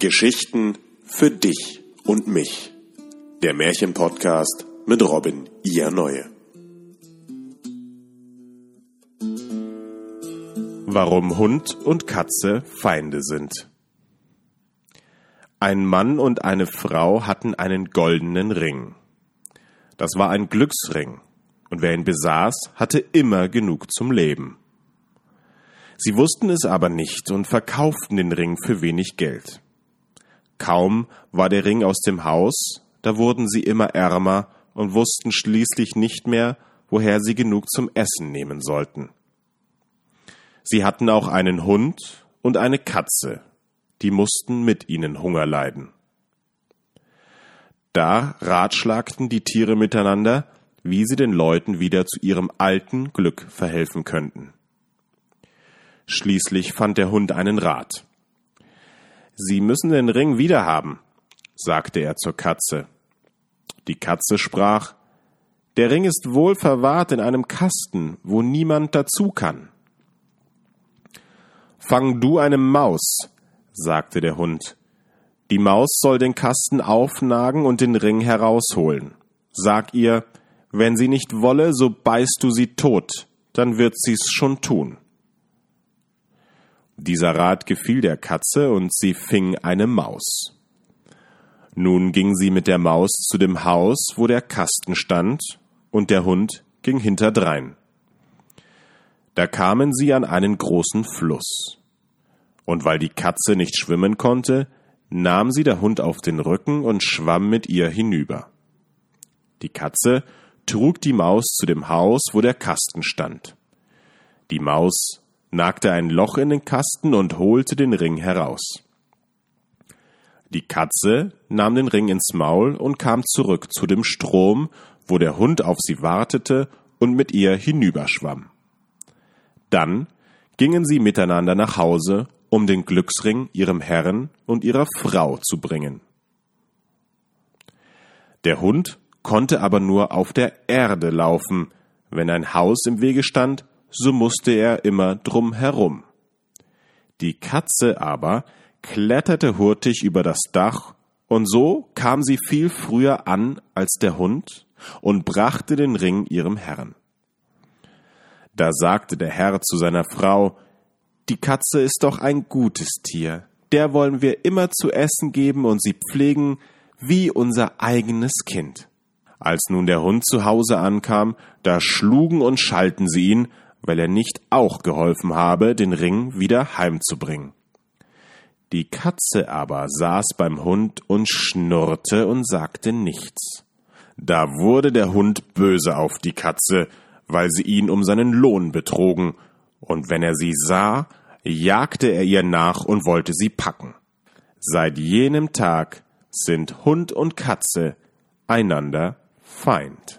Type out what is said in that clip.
Geschichten für dich und mich. Der Märchenpodcast mit Robin Ia Neue. Warum Hund und Katze Feinde sind. Ein Mann und eine Frau hatten einen goldenen Ring. Das war ein Glücksring, und wer ihn besaß, hatte immer genug zum Leben. Sie wussten es aber nicht und verkauften den Ring für wenig Geld. Kaum war der Ring aus dem Haus, da wurden sie immer ärmer und wussten schließlich nicht mehr, woher sie genug zum Essen nehmen sollten. Sie hatten auch einen Hund und eine Katze, die mussten mit ihnen Hunger leiden. Da ratschlagten die Tiere miteinander, wie sie den Leuten wieder zu ihrem alten Glück verhelfen könnten. Schließlich fand der Hund einen Rat. Sie müssen den Ring wiederhaben, sagte er zur Katze. Die Katze sprach Der Ring ist wohl verwahrt in einem Kasten, wo niemand dazu kann. Fang du eine Maus, sagte der Hund. Die Maus soll den Kasten aufnagen und den Ring herausholen. Sag ihr, wenn sie nicht wolle, so beißt du sie tot, dann wird sie's schon tun. Dieser Rat gefiel der Katze, und sie fing eine Maus. Nun ging sie mit der Maus zu dem Haus, wo der Kasten stand, und der Hund ging hinterdrein. Da kamen sie an einen großen Fluss. Und weil die Katze nicht schwimmen konnte, nahm sie der Hund auf den Rücken und schwamm mit ihr hinüber. Die Katze trug die Maus zu dem Haus, wo der Kasten stand. Die Maus nagte ein Loch in den Kasten und holte den Ring heraus. Die Katze nahm den Ring ins Maul und kam zurück zu dem Strom, wo der Hund auf sie wartete und mit ihr hinüberschwamm. Dann gingen sie miteinander nach Hause, um den Glücksring ihrem Herrn und ihrer Frau zu bringen. Der Hund konnte aber nur auf der Erde laufen, wenn ein Haus im Wege stand, so musste er immer drum herum. Die Katze aber kletterte hurtig über das Dach, und so kam sie viel früher an als der Hund und brachte den Ring ihrem Herrn. Da sagte der Herr zu seiner Frau, Die Katze ist doch ein gutes Tier, der wollen wir immer zu essen geben und sie pflegen wie unser eigenes Kind. Als nun der Hund zu Hause ankam, da schlugen und schalten sie ihn, weil er nicht auch geholfen habe, den Ring wieder heimzubringen. Die Katze aber saß beim Hund und schnurrte und sagte nichts. Da wurde der Hund böse auf die Katze, weil sie ihn um seinen Lohn betrogen, und wenn er sie sah, jagte er ihr nach und wollte sie packen. Seit jenem Tag sind Hund und Katze einander Feind.